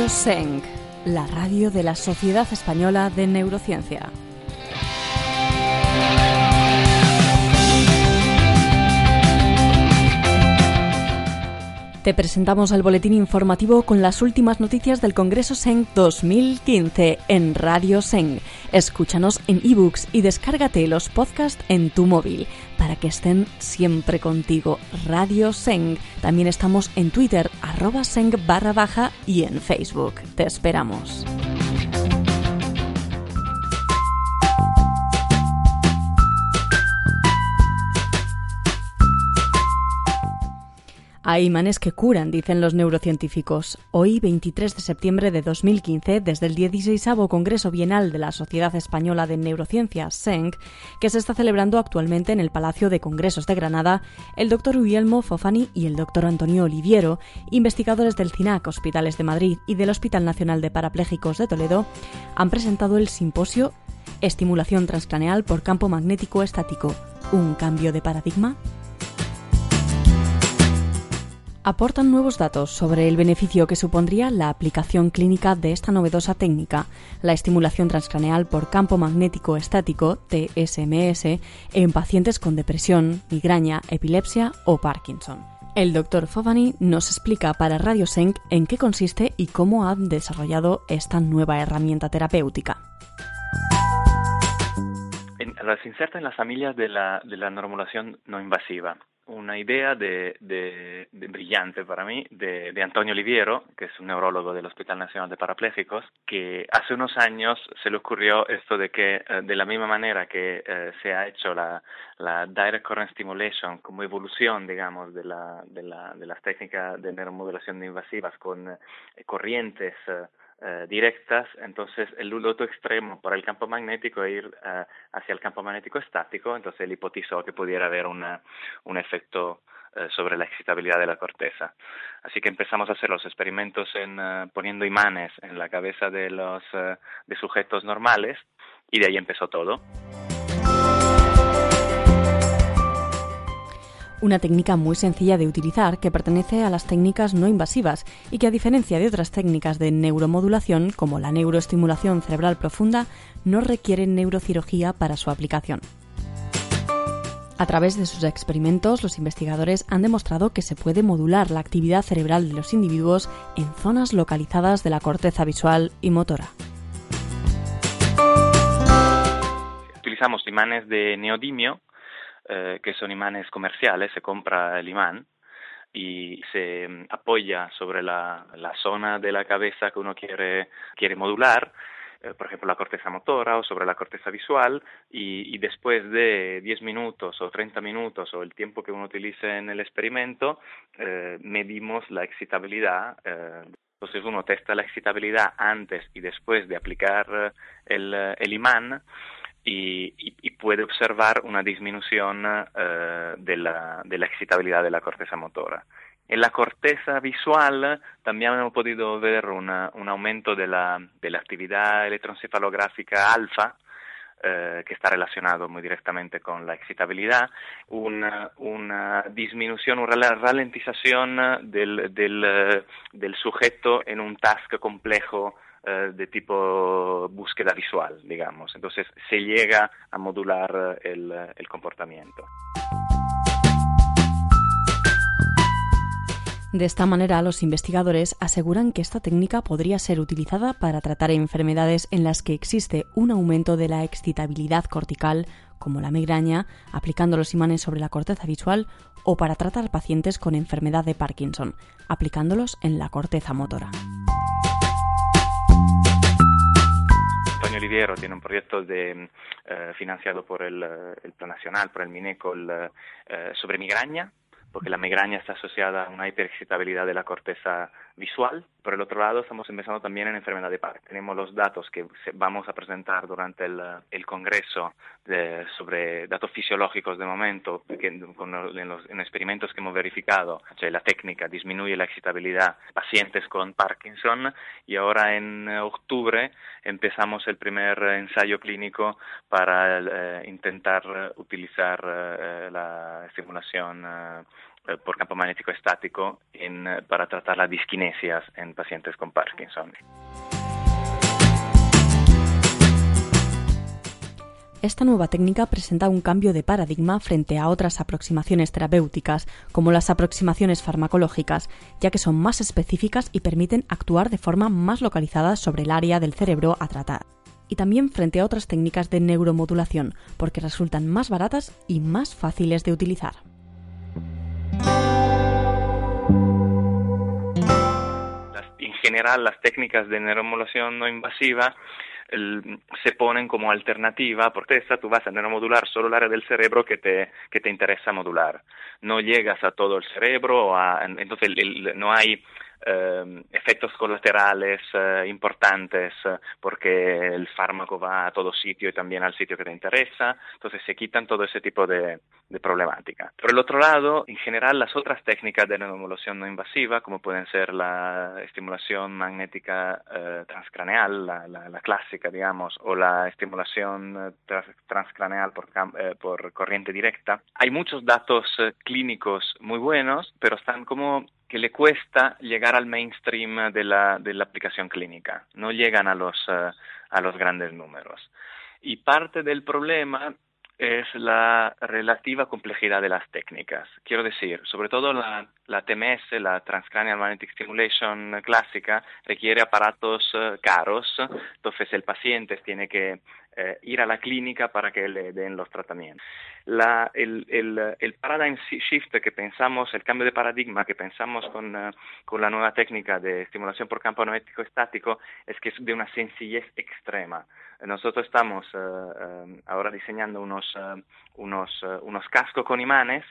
Radio SENC, la radio de la Sociedad Española de Neurociencia. Te presentamos el boletín informativo con las últimas noticias del Congreso SENC 2015 en Radio SENC. Escúchanos en ebooks y descárgate los podcasts en tu móvil para que estén siempre contigo. Radio SENC. También estamos en Twitter, arroba SENC barra baja y en Facebook. Te esperamos. Hay imanes que curan, dicen los neurocientíficos. Hoy, 23 de septiembre de 2015, desde el 16 Congreso Bienal de la Sociedad Española de Neurociencia, SENC, que se está celebrando actualmente en el Palacio de Congresos de Granada, el doctor Guillermo Fofani y el doctor Antonio Oliviero, investigadores del CINAC Hospitales de Madrid y del Hospital Nacional de Parapléjicos de Toledo, han presentado el simposio Estimulación transcraneal por campo magnético estático, un cambio de paradigma aportan nuevos datos sobre el beneficio que supondría la aplicación clínica de esta novedosa técnica, la estimulación transcraneal por campo magnético estático, TSMS, en pacientes con depresión, migraña, epilepsia o Parkinson. El doctor Fovani nos explica para Radio Senk en qué consiste y cómo han desarrollado esta nueva herramienta terapéutica. se inserta en las familias de la, de la normulación no invasiva una idea de, de, brillante para mí de, de, Antonio Oliviero, que es un neurólogo del Hospital Nacional de Parapléjicos, que hace unos años se le ocurrió esto de que eh, de la misma manera que eh, se ha hecho la, Direct Current Stimulation como evolución, digamos, de, la, de, la, de las técnicas de neuromodulación invasivas con eh, corrientes eh, directas, entonces el otro extremo para el campo magnético es ir eh, hacia el campo magnético estático, entonces él hipotizó que pudiera haber una, un efecto eh, sobre la excitabilidad de la corteza. Así que empezamos a hacer los experimentos en, poniendo imanes en la cabeza de los de sujetos normales y de ahí empezó todo. Una técnica muy sencilla de utilizar que pertenece a las técnicas no invasivas y que a diferencia de otras técnicas de neuromodulación como la neuroestimulación cerebral profunda no requieren neurocirugía para su aplicación. A través de sus experimentos, los investigadores han demostrado que se puede modular la actividad cerebral de los individuos en zonas localizadas de la corteza visual y motora. Utilizamos imanes de neodimio eh, que son imanes comerciales, se compra el imán y se mm, apoya sobre la, zona de la cabeza que uno quiere, quiere modular, eh, por ejemplo la corteza motora o sobre la corteza visual y, después de 10 minutos o 30 minutos o el tiempo que uno utilice en el experimento, eh, medimos la excitabilidad. entonces uno testa la excitabilidad antes y después de aplicar el, el imán y, puede observar una disminución eh, de, la, excitabilidad de la corteza motora. En la corteza visual también hemos podido ver una, un aumento de la, de la actividad electroencefalográfica alfa, eh, que está relacionado muy directamente con la excitabilidad, una, una disminución, una ralentización del, del, del sujeto en un task complejo eh, de tipo búsqueda visual, digamos. Entonces se llega a modular el, el comportamiento. De esta manera, los investigadores aseguran que esta técnica podría ser utilizada para tratar enfermedades en las que existe un aumento de la excitabilidad cortical, como la migraña, aplicando los imanes sobre la corteza visual, o para tratar pacientes con enfermedad de Parkinson, aplicándolos en la corteza motora. Oliviero tiene un proyecto de, eh, financiado por el, eh, el, Plan Nacional, por el MINECO, eh, sobre migraña, porque la migraña está asociada a una hiperexcitabilidad de la corteza visual. Por el otro lado, estamos empezando también en enfermedad de Parkinson. Tenemos los datos que vamos a presentar durante el, el congreso de, sobre datos fisiológicos de momento, que con en experimentos que hemos verificado, la técnica disminuye la excitabilidad pacientes con Parkinson y ahora en octubre empezamos el primer ensayo clínico para eh, intentar utilizar eh, la estimulación por campo magnético estático para tratar las disquinesias en pacientes con Parkinson. Esta nueva técnica presenta un cambio de paradigma frente a otras aproximaciones terapéuticas, como las aproximaciones farmacológicas, ya que son más específicas y permiten actuar de forma más localizada sobre el área del cerebro a tratar. Y también frente a otras técnicas de neuromodulación, porque resultan más baratas y más fáciles de utilizar. General, las técnicas de neuromodulación no invasiva se ponen como alternativa, porque esta tú vas a neuromodular solo el área del cerebro que te, que te interesa modular. No llegas a todo el cerebro, entonces no hay eh, efectos colaterales eh, importantes eh, porque el fármaco va a todo sitio y también al sitio que te interesa, entonces se quitan todo ese tipo de, problemática. Por el otro lado, en general, las otras técnicas de neuromodulación no invasiva, como pueden ser la estimulación magnética transcraneal, la, clásica, digamos, o la estimulación transcraneal por, por corriente directa, hay muchos datos clínicos muy buenos, pero están como que le cuesta llegar al mainstream de la, de la aplicación clínica, no llegan a los, eh, a los grandes números. Y parte del problema es la relativa complejidad de las técnicas. Quiero decir, sobre todo la, la TMS, la Transcranial Magnetic Stimulation clásica, requiere aparatos eh, caros, entonces el paciente tiene que eh, ir a la clínica para que le den los tratamientos. La, el, el, el, paradigm shift que pensamos, el cambio de paradigma que pensamos con, eh, con la nueva técnica de estimulación por campo magnético estático es que es de una sencillez extrema. Nosotros estamos eh, ahora diseñando unos, unos, unos cascos con imanes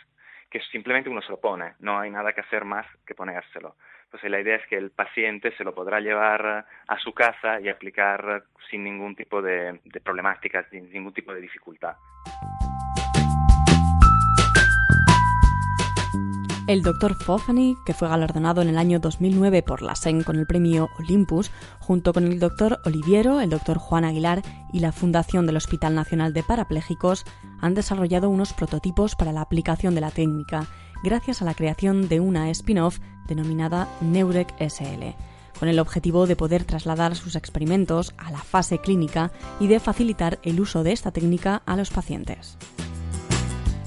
que simplemente uno se lo pone, no hay nada que hacer más que ponérselo. Entonces la idea es que el paciente se lo podrá llevar a su casa y aplicar sin ningún tipo de, de problemáticas, sin ningún tipo de dificultad. El Dr. Fofany, que fue galardonado en el año 2009 por la SEN con el premio Olympus, junto con el Dr. Oliviero, el Dr. Juan Aguilar y la Fundación del Hospital Nacional de Parapléjicos, han desarrollado unos prototipos para la aplicación de la técnica, gracias a la creación de una spin-off denominada Neurec SL con el objetivo de poder trasladar sus experimentos a la fase clínica y de facilitar el uso de esta técnica a los pacientes.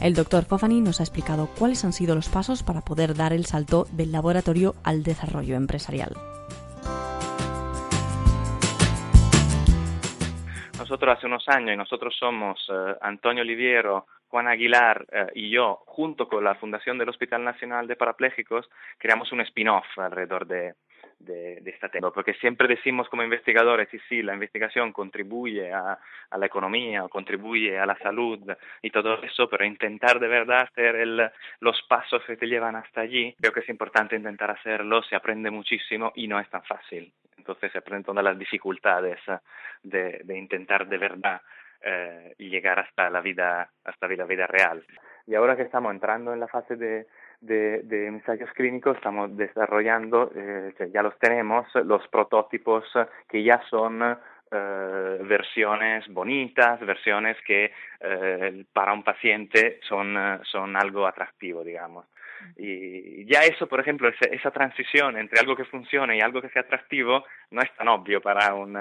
El doctor Fofani nos ha explicado cuáles han sido los pasos para poder dar el salto del laboratorio al desarrollo empresarial. Nosotros hace unos años, y nosotros somos eh, Antonio Oliviero, Juan Aguilar eh, y yo, junto con la Fundación del Hospital Nacional de Parapléjicos, creamos un spin-off alrededor de, de, de, esta tema, porque siempre decimos como investigadores, sí, sí, la investigación contribuye a, a, la economía, contribuye a la salud y todo eso, pero intentar de verdad hacer el, los pasos que te llevan hasta allí, creo que es importante intentar hacerlo, se aprende muchísimo y no es tan fácil. Entonces se aprenden todas las dificultades de, de intentar de verdad eh, llegar hasta la vida, hasta la vida real. Y ahora que estamos entrando en la fase de, de, ensayos clínicos estamos desarrollando, eh, ya los tenemos, los prototipos que ya son eh, versiones bonitas, versiones que eh, para un paciente son, son algo atractivo, digamos. Y ya eso, por ejemplo, esa transición entre algo que funcione y algo que sea atractivo no es tan obvio para un,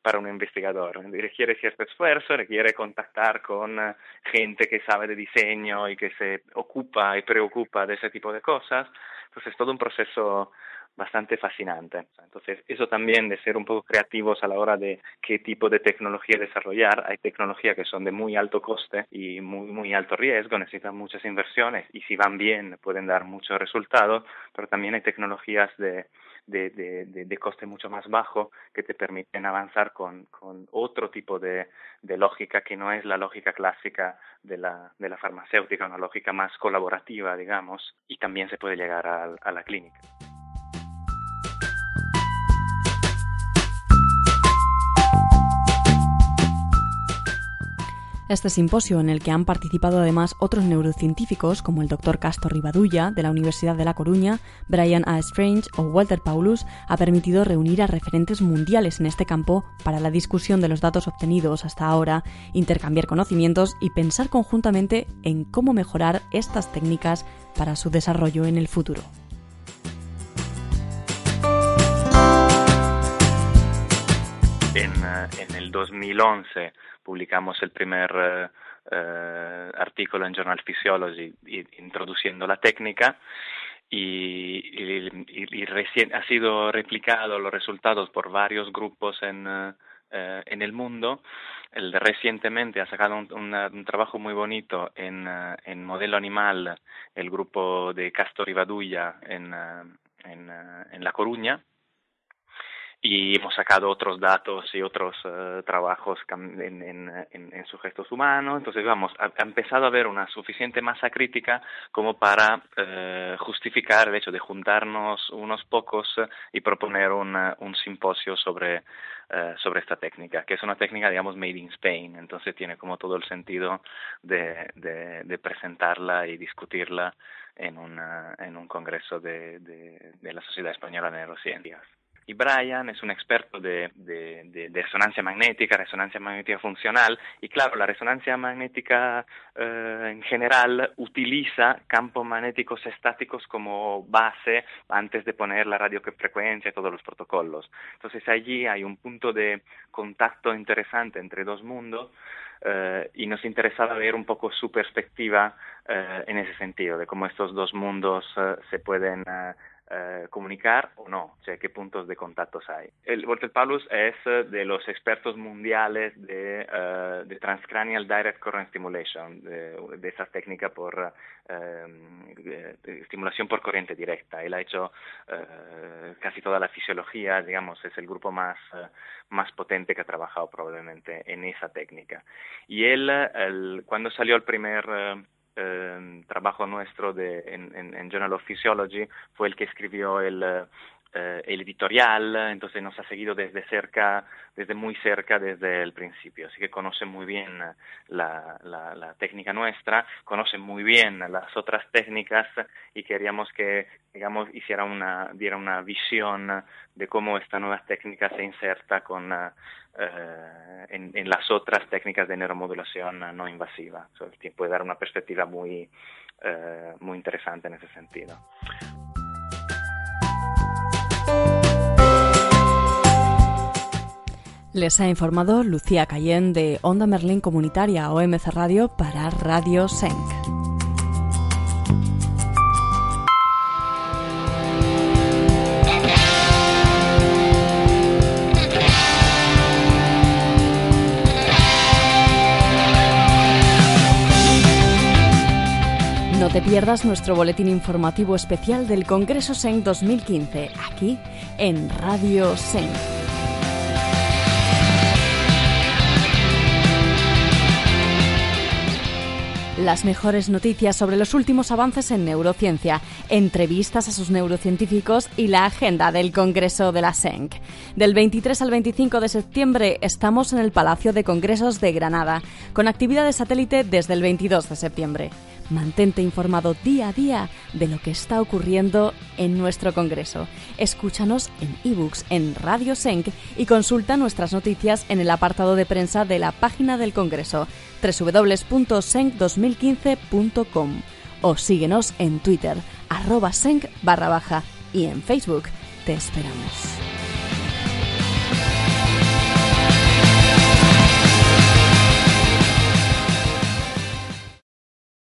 para un investigador. Requiere cierto esfuerzo, requiere contactar con gente que sabe de diseño y que se ocupa y preocupa de ese tipo de cosas. Entonces es todo un proceso bastante fascinante. Entonces, eso también de ser un poco creativos a la hora de qué tipo de tecnología desarrollar. Hay tecnologías que son de muy alto coste y muy, muy alto riesgo, necesitan muchas inversiones y si van bien pueden dar muchos resultados, pero también hay tecnologías de, de, de, de, coste mucho más bajo que te permiten avanzar con, con otro tipo de, de, lógica que no es la lógica clásica de la, de la farmacéutica, una lógica más colaborativa, digamos, y también se puede llegar a la clínica. Este simposio, en el que han participado además otros neurocientíficos como el Dr. Castor Ribadulla de la Universidad de La Coruña, Brian A. Strange o Walter Paulus, ha permitido reunir a referentes mundiales en este campo para la discusión de los datos obtenidos hasta ahora, intercambiar conocimientos y pensar conjuntamente en cómo mejorar estas técnicas para su desarrollo en el futuro. En, en el 2011 publicamos el primer eh, artículo en Journal Physiology introduciendo la técnica y, y, recién ha sido replicado los resultados por varios grupos en, eh, en el mundo. El recientemente ha sacado un, un, trabajo muy bonito en, eh, en, modelo animal, el grupo de Castor y en, en, en La Coruña y hemos sacado otros datos y otros uh, trabajos en, en, en, sujetos humanos. Entonces, vamos, ha, empezado a haber una suficiente masa crítica como para uh, justificar el hecho de juntarnos unos pocos y proponer una, un simposio sobre, uh, sobre esta técnica, que es una técnica, digamos, made in Spain. Entonces, tiene como todo el sentido de, de, de presentarla y discutirla en, una, en un congreso de, de, de la Sociedad Española de Neurociencias. Y Brian es un experto de, de, resonancia magnética, resonancia magnética funcional, y claro, la resonancia magnética eh, en general utiliza campos magnéticos estáticos como base antes de poner la radiofrecuencia y todos los protocolos. Entonces allí hay un punto de contacto interesante entre dos mundos eh, y nos interesaba ver un poco su perspectiva eh, en ese sentido, de cómo estos dos mundos eh, se pueden eh, eh, comunicar o no, o sea, qué puntos de contactos hay. El Walter Paulus es uh, de los expertos mundiales de, uh, de, transcranial direct current stimulation, de, de esa técnica por estimulación por corriente directa. Él ha hecho casi toda la fisiología, digamos, es el grupo más, más potente que ha trabajado probablemente en esa técnica. Y él, cuando salió el primer eh, trabajo nuestro de, en, en, en, Journal of Physiology fue el que escribió el, eh, el editorial, entonces nos ha seguido desde cerca, desde muy cerca desde el principio, así que conoce muy bien la, la, la técnica nuestra, conoce muy bien las otras técnicas y queríamos que, digamos, hiciera una, diera una visión de cómo esta nueva técnica se inserta con, eh, en, las otras técnicas de neuromodulación no invasiva, so, puede dar una perspectiva muy, eh, muy interesante en ese sentido. Les ha informado Lucía Cayén de Onda Merlín Comunitaria OMC Radio para Radio Senk. No te pierdas nuestro boletín informativo especial del Congreso SENC 2015, aquí en Radio SENC. Las mejores noticias sobre los últimos avances en neurociencia, entrevistas a sus neurocientíficos y la agenda del Congreso de la SENC. Del 23 al 25 de septiembre estamos en el Palacio de Congresos de Granada, con actividad de satélite desde el 22 de septiembre. Mantente informado día a día de lo que está ocurriendo en nuestro Congreso. Escúchanos en ebooks en Radio Senk y consulta nuestras noticias en el apartado de prensa de la página del Congreso www.senk2015.com o síguenos en Twitter arroba senk barra baja y en Facebook. Te esperamos.